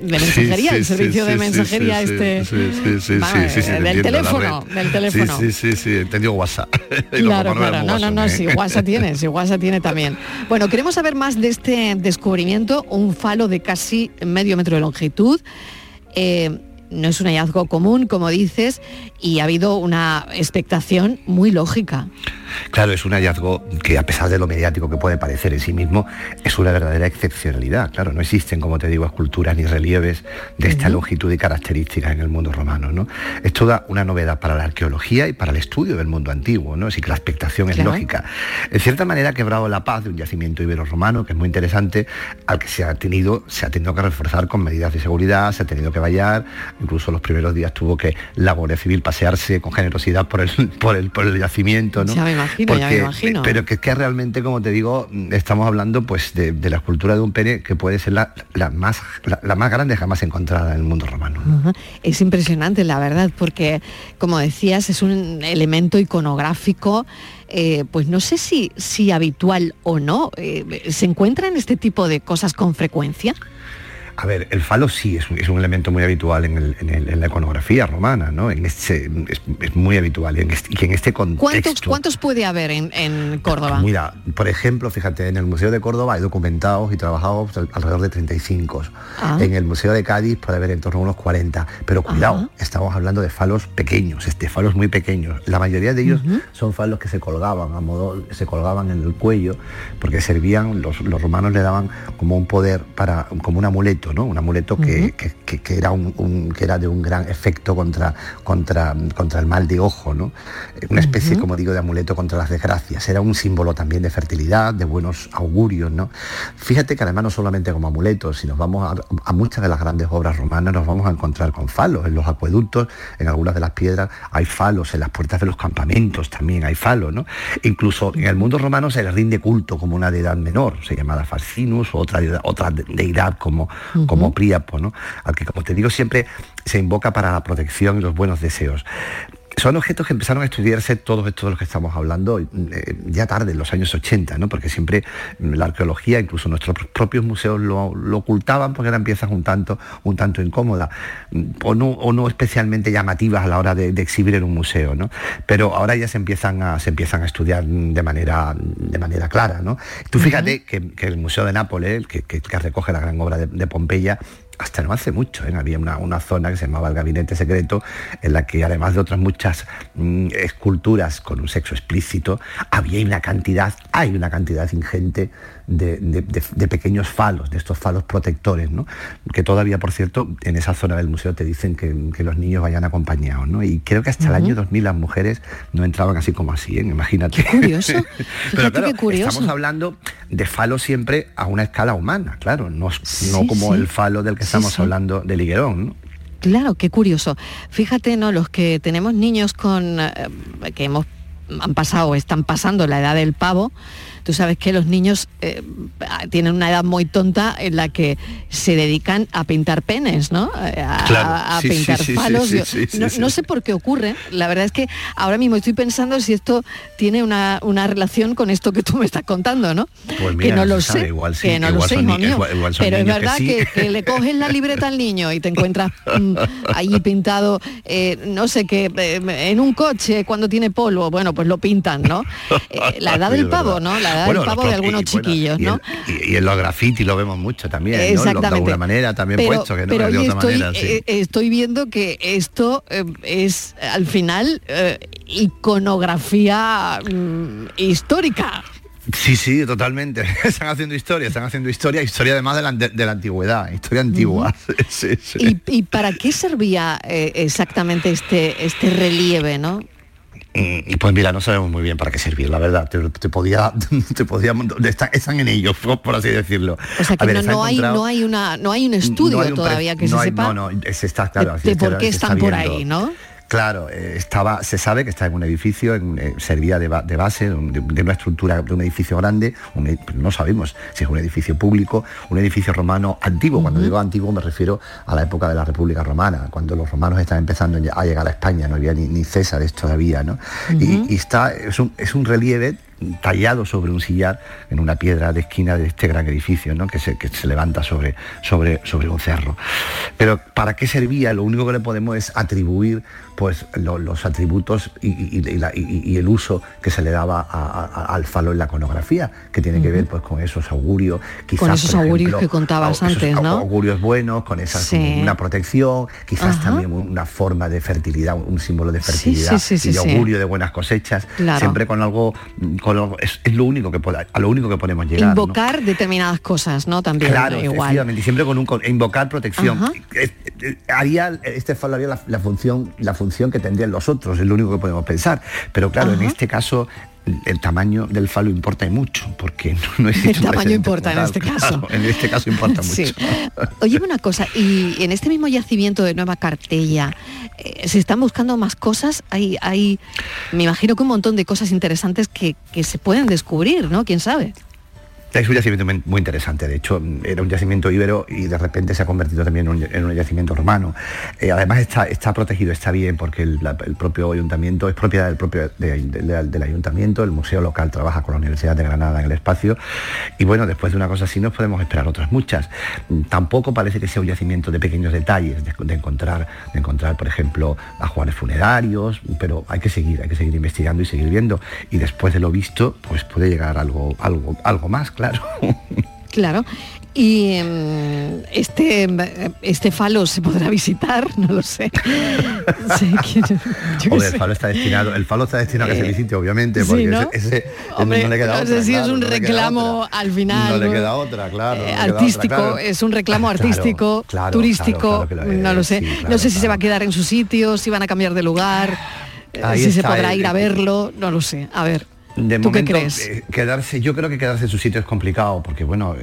de mensajería, Sí, el sí, servicio sí, de mensajería este. sí, sí, sí, del la teléfono, del teléfono. Sí, sí, sí, entendido WhatsApp. Y Claro, claro, no, no, no, WhatsApp, sí, ¿eh? Tiene, sí, WhatsApp tiene también. Bueno, queremos saber más de este descubrimiento, un falo de casi medio metro de longitud. Eh, no es un hallazgo común, como dices, y ha habido una expectación muy lógica. Claro, es un hallazgo que a pesar de lo mediático que puede parecer en sí mismo, es una verdadera excepcionalidad. Claro, no existen, como te digo, esculturas ni relieves de esta longitud y características en el mundo romano. ¿no? Es toda una novedad para la arqueología y para el estudio del mundo antiguo, ¿no? así que la expectación es lógica. En cierta manera ha quebrado la paz de un yacimiento ibero-romano, que es muy interesante, al que se ha tenido, se ha tenido que reforzar con medidas de seguridad, se ha tenido que vallar, incluso los primeros días tuvo que la Guardia Civil pasearse con generosidad por el, por el, por el yacimiento. ¿no? Ya me imagino, ya me imagino. Pero que es que realmente, como te digo, estamos hablando pues de, de la escultura de un pene que puede ser la, la más, la, la más grande jamás encontrada en el mundo romano. Es impresionante, la verdad, porque, como decías, es un elemento iconográfico, eh, pues no sé si, si habitual o no. Eh, ¿Se encuentran este tipo de cosas con frecuencia? A ver, el falo sí es un, es un elemento muy habitual en, el- en el- en la iconografía romana, ¿no? En este, es, es muy habitual en este- y en este ¿Cuántos, contexto. cuántos puede haber en, en Córdoba? Mira, por ejemplo, fíjate, en el Museo de Córdoba hay documentados y trabajados al- alrededor de 35. Ah. En el Museo de Cádiz puede haber en torno a unos 40. Pero cuidado, estamos hablando de falos pequeños, este, falos muy pequeños. La mayoría de ellos son falos que se colgaban a modo, se colgaban en el cuello, porque servían, los, los romanos le daban como un poder para, como un amuleto, ¿no? Un amuleto que, que- que- que era un, un- que era de un gran efecto contra, contra, contra el mal de ojo, ¿no? Una especie, como digo, de amuleto contra las desgracias. Era un símbolo también de fertilidad, de buenos augurios, ¿no? Fíjate que además no solamente como amuletos, si nos vamos a, a muchas de las grandes obras romanas, nos vamos a encontrar con falos. En los acueductos, en algunas de las piedras, hay falos, en las puertas de los campamentos también hay falos, ¿no? Incluso en el mundo romano se le rinde culto como una deidad menor, se llamada Falcinus, o otra, deidad- otra de- deidad como, como Príapo, ¿no? Al que, como te digo, siempre se invoca para la protección y los buenos deseos. Son objetos que empezaron a estudiarse todos estos de los que estamos hablando eh, ya tarde, en los años 80, ¿no? porque siempre mm, la arqueología, incluso nuestros propios museos lo, lo ocultaban porque eran piezas un tanto, un tanto incómodas mm, o no, o no especialmente llamativas a la hora de, de exhibir en un museo. ¿no? Pero ahora ya se empiezan a, se empiezan a estudiar mm, de manera, de manera clara. ¿no? Tú fíjate que, que el Museo de Nápoles, que, que- que recoge la gran obra de, de Pompeya, hasta no hace mucho, ¿eh? había una, una zona que se llamaba el Gabinete Secreto, en la que además de otras muchas mm, esculturas con un sexo explícito, había una cantidad, hay una cantidad ingente de, de- de- de pequeños falos, de estos falos protectores, ¿no? que todavía, por cierto, en esa zona del museo te dicen que, que los niños vayan acompañados. ¿no? Y creo que hasta el año 2000 las mujeres no entraban así como así, ¿eh? imagínate. curioso. Pero claro, qué curioso. estamos hablando de falo siempre a una escala humana, claro, no, no como sí. el falo del que Sí, estamos hablando de Liguerón. ¿no? Claro, qué curioso. Fíjate, ¿no? Los que tenemos niños con eh, que hemos han pasado o están pasando la edad del pavo, Tú sabes que los niños eh, tienen una edad muy tonta en la que se dedican a pintar penes, ¿no? Eh, a, pintar palos. no, sé por qué ocurre. La verdad es que ahora mismo estoy pensando si esto tiene una, relación con esto que tú me estás contando, ¿no? Pues que no lo sé. que no lo sé, hijo mío. Pero es verdad que, le coges la libreta al niño y te encuentras mm, ahí pintado, eh, no sé qué, en un coche cuando tiene polvo. Bueno, pues lo pintan, ¿no? la edad del pavo, ¿no? Bueno, el pavo de algunos chiquillos, ¿no? Y, en los graffiti lo vemos mucho también, Exactamente. de alguna manera también puesto, que no pero de otra estoy, manera. Eh, estoy viendo que esto eh, es al final eh, iconografía mm, histórica. Sí, sí, totalmente. están haciendo historia, están haciendo historia, historia además de la, de, la antigüedad, historia antigua. ¿Y, para qué servía exactamente este, este relieve, no? Y pues mira, no sabemos muy bien para qué servir, la verdad. Te, podía, te podía, están, en ellos, por así decirlo. O sea que no, hay, no hay una, no hay un estudio todavía que se sepa. No, no, se está claro. De, por qué están por ahí, ¿no? Claro, eh, estaba, se sabe que está en un edificio, eh, servía de, base, de, una estructura de un edificio grande, no sabemos si es un edificio público, un edificio romano antiguo. Cuando digo antiguo me refiero a la época de la República Romana, cuando los romanos estaban empezando a llegar a España, no había ni, ni Césares todavía, ¿no? y, está, es un, es un relieve tallado sobre un sillar en una piedra de esquina de este gran edificio ¿no? que, se, que se levanta sobre, sobre, sobre un cerro. Pero ¿para qué servía? Lo único que le podemos es atribuir pues, los atributos y, el uso que se le daba al falo en la iconografía, que tiene que ver pues, con esos augurios. Quizás, con esos augurios que contabas antes, ¿no? Augurios buenos, con esa, una protección, quizás también una forma de fertilidad, un símbolo de fertilidad y augurio de buenas cosechas, siempre con algo es, lo único que a lo único que podemos llegar. Invocar determinadas cosas, ¿no? También. Claro, efectivamente, siempre con un invocar protección. Haría este falo haría la, función, la función que tendrían los otros, es lo único que podemos pensar. Pero claro, en este caso el tamaño del falo importa mucho, porque no, no existe El tamaño importa en este caso. en este caso importa mucho. Oye, una cosa, y en este mismo yacimiento de Nueva Cartella, eh, ¿se están buscando más cosas? Hay, hay, me imagino que un montón de cosas interesantes que, que se pueden descubrir, ¿no? ¿Quién sabe? Es un yacimiento muy interesante, de hecho era un yacimiento íbero y de repente se ha convertido también en un, yacimiento romano. Eh, además está, protegido, está bien porque el, propio ayuntamiento es propiedad del propio del ayuntamiento, el museo local trabaja con la Universidad de Granada en el espacio y bueno, después de una cosa así nos podemos esperar otras muchas. Tampoco parece que sea un yacimiento de pequeños detalles, de, encontrar, de encontrar, por ejemplo, ajuares funerarios, pero hay que seguir, hay que seguir investigando y seguir viendo y después de lo visto, pues puede llegar algo, algo, algo más, claro claro. Y em, este, este falo se podrá visitar, no lo sé. el falo está destinado, el falo está destinado a que se eh, visite, obviamente, porque ¿no? ese, no le queda otra. sé si es un reclamo al final. No le queda otra, claro. Eh, artístico, es un reclamo artístico, turístico, no lo sé. no sé si se va a quedar en su sitio, si van a cambiar de lugar, si se podrá ir a verlo, no lo sé. A ver. De momento, eh, quedarse, yo creo que quedarse en su sitio es complicado, porque bueno,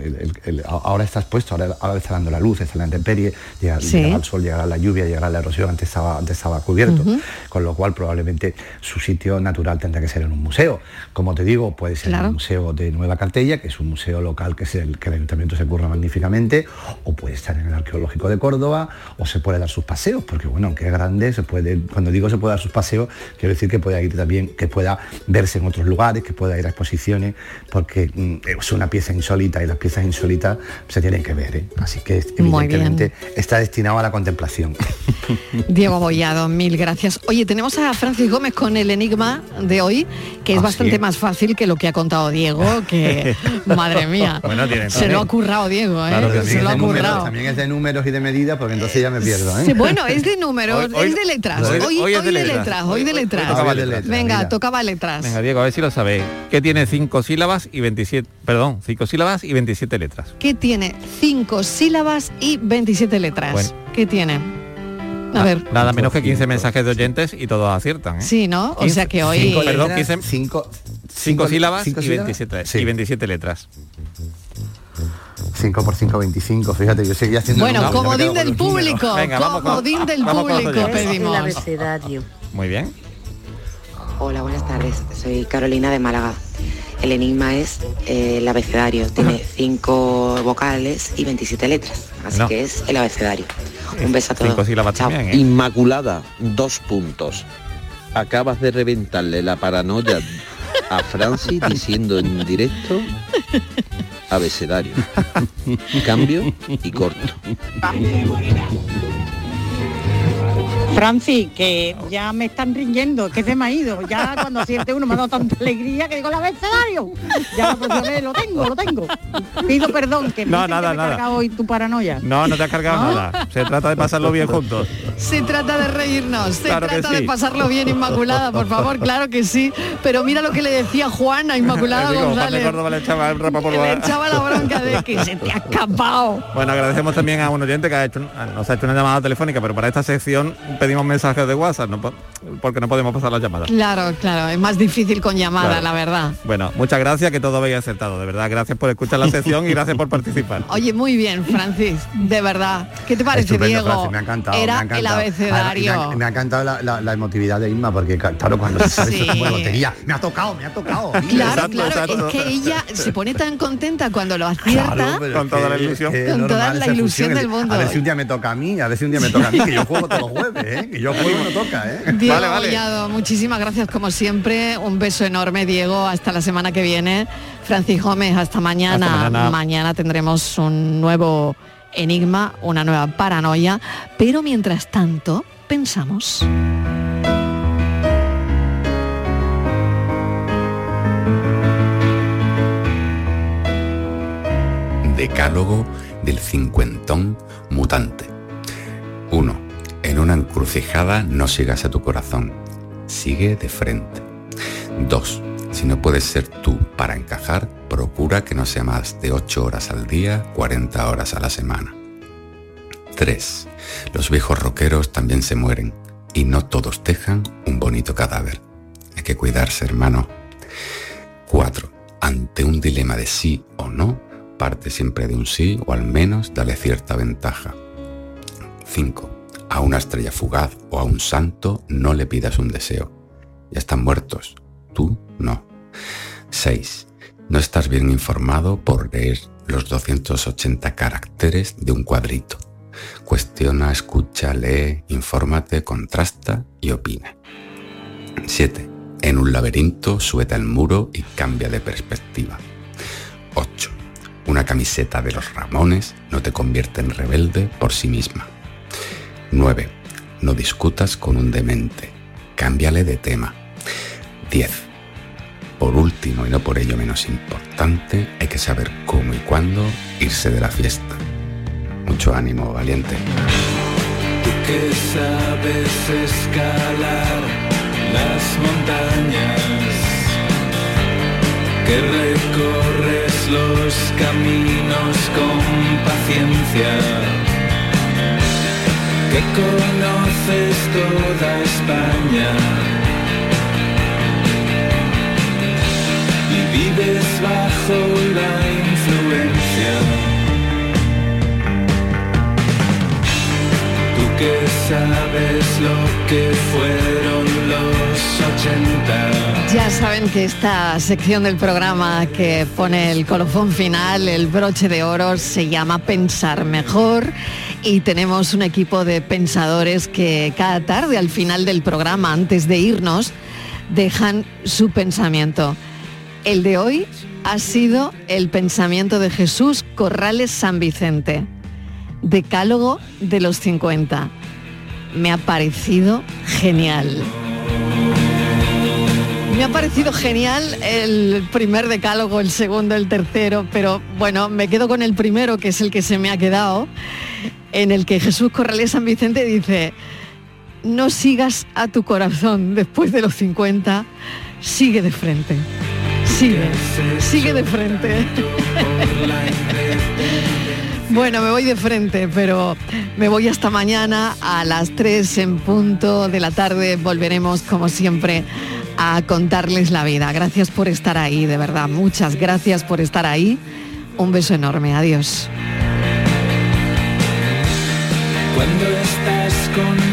ahora está expuesto, ahora, ahora, está dando la luz, está la intemperie, llegará, el sol, llegará la lluvia, llegará la erosión, antes estaba, antes estaba cubierto, con lo cual probablemente su sitio natural tendrá que ser en un museo. Como te digo, puede ser en el Museo de Nueva Cartella, que es un museo local que, es el, que el ayuntamiento se curra magníficamente, o puede estar en el Arqueológico de Córdoba, o se puede dar sus paseos, porque bueno, aunque es grande, se puede, cuando digo se puede dar sus paseos, quiero decir que pueda ir también, que pueda verse en otros lugares que pueda ir a exposiciones, porque mm, es una pieza insólita y las piezas insólitas se tienen que ver. ¿eh? Así que evidentemente está destinado a la contemplación. Diego Bollado, mil gracias. Oye, tenemos a Francis Gómez con el enigma de hoy, que es ah, bastante más fácil que lo que ha contado Diego, que madre mía, se lo ha currado Diego, ¿eh? se lo ha currado. también es de números y de medidas, porque entonces ya me pierdo. ¿eh? bueno, es de números, es de letras. Hoy, es de letras, hoy de letras. Venga, tocaba letras. Venga, Diego, a ver si lo sabéis. ¿Qué tiene cinco sílabas y 27, perdón, cinco sílabas y 27 letras? ¿Qué tiene cinco sílabas y 27 letras? ¿Qué tiene? A ver. Nada menos que 15 mensajes de oyentes y todos aciertan. ¿eh? Sí, ¿no? o sea que hoy... perdón, 15, cinco, sílabas y, 27, y 27 letras. 5 por 5, 25. Fíjate, yo seguía haciendo... Bueno, comodín del público. Venga, comodín del público pedimos. Muy bien. Hola, buenas tardes. Soy Carolina de Málaga. El enigma es eh, el abecedario. Tiene cinco vocales y 27 letras. Así No. que es el abecedario. Un beso a todos. Cinco sílabas Chao. también, ¿eh? Inmaculada, dos puntos. Acabas de reventarle la paranoia a Francis diciendo en directo abecedario. Cambio y corto. Francis, que ya me están riñendo, que se me ha ido. Ya cuando acierte uno me ha dado tanta alegría que digo, el abecedario. Ya vez lo tengo, lo tengo. Pido perdón, que No, nada, que me he nada. cargado hoy tu paranoia. No, no te has cargado ¿No? nada. Se trata de pasarlo bien juntos. Se trata de reírnos, se Claro trata de pasarlo bien, Inmaculada, por favor, claro que sí. Pero mira lo que le decía Juan a Inmaculada Digo, Juan de González. Le echaba el rapa por Que le la- echaba la bronca de que se te ha escapado. Bueno, agradecemos también a un oyente que ha hecho, nos ha hecho una llamada telefónica, pero para esta sección pedimos mensajes de WhatsApp, no porque no podemos pasar las llamadas. Claro, claro, es más difícil con llamada, Claro. la verdad. Bueno, muchas gracias, que todo habéis acertado, de verdad. Gracias por escuchar la sección y gracias por participar. Oye, muy bien, Francis, de verdad. ¿Qué te parece, Estupendo, Diego? Francis, me ha encantado. Era me ha el encantado. abecedario. Además, Me ha, encantado la, la- la emotividad de Isma, porque claro, cuando se sabe Sí. eso como lotería, me ha tocado, me ha tocado. Claro, claro, es que ella se pone tan contenta cuando lo acierta. Claro, Con toda la ilusión. Con toda la ilusión del mundo. A ver si un día me toca a mí, a ver si un día me toca a mí, que yo juego todos los jueves, ¿eh? Que yo juego y no toca, ¿eh? Diego Collado, muchísimas gracias como siempre. Un beso enorme, Diego. Hasta la semana que viene. Francis Gómez, hasta mañana. Hasta mañana. tendremos un nuevo enigma, una nueva paranoia. Pero mientras tanto, pensamos. Decálogo del cincuentón mutante. 1. En una encrucijada no sigas a tu corazón, sigue de frente. 2. Si no puedes ser tú para encajar, procura que no sea más de 8 horas al día, 40 horas a la semana. 3. Los viejos rockeros también se mueren y no todos dejan un bonito cadáver. Hay que cuidarse, hermano. 4. Ante un dilema de sí o no, parte siempre de un sí o al menos dale cierta ventaja. 5. A una estrella fugaz o a un santo no le pidas un deseo. Ya están muertos, tú no. 6. No estás bien informado por leer los 280 caracteres de un cuadrito. Cuestiona, escucha, lee, infórmate, contrasta y opina. 7. En un laberinto sueta el muro y cambia de perspectiva. 8. Una camiseta de los Ramones no te convierte en rebelde por sí misma. 9. No discutas con un demente. Cámbiale de tema. 10. Por último y no por ello menos importante, hay que saber cómo y cuándo irse de la fiesta. Mucho ánimo, valiente. Tú que sabes escalar las montañas, que recorres los caminos con paciencia, que conoces toda España y vives bajo la influencia. Tú que sabes lo que fueron los 80. Ya saben que esta sección del programa que pone el colofón final, el broche de oro, se llama Pensar Mejor y tenemos un equipo de pensadores que cada tarde al final del programa, antes de irnos, dejan su pensamiento. El de hoy ha sido el pensamiento de Jesús Corrales San Vicente, decálogo de los 50. Me ha parecido genial. Me ha parecido genial el primer decálogo, el segundo, el tercero, pero bueno, me quedo con el primero, que es el que se me ha quedado, en el que Jesús Corrales San Vicente dice, no sigas a tu corazón después de los 50, sigue de frente. Sigue, sigue de frente. Bueno, me voy de frente, pero me voy hasta mañana a las 3 en punto de la tarde. Volveremos, como siempre, a contarles la vida. Gracias por estar ahí, de verdad. Muchas gracias por estar ahí. Un beso enorme. Adiós. Cuando estás conmigo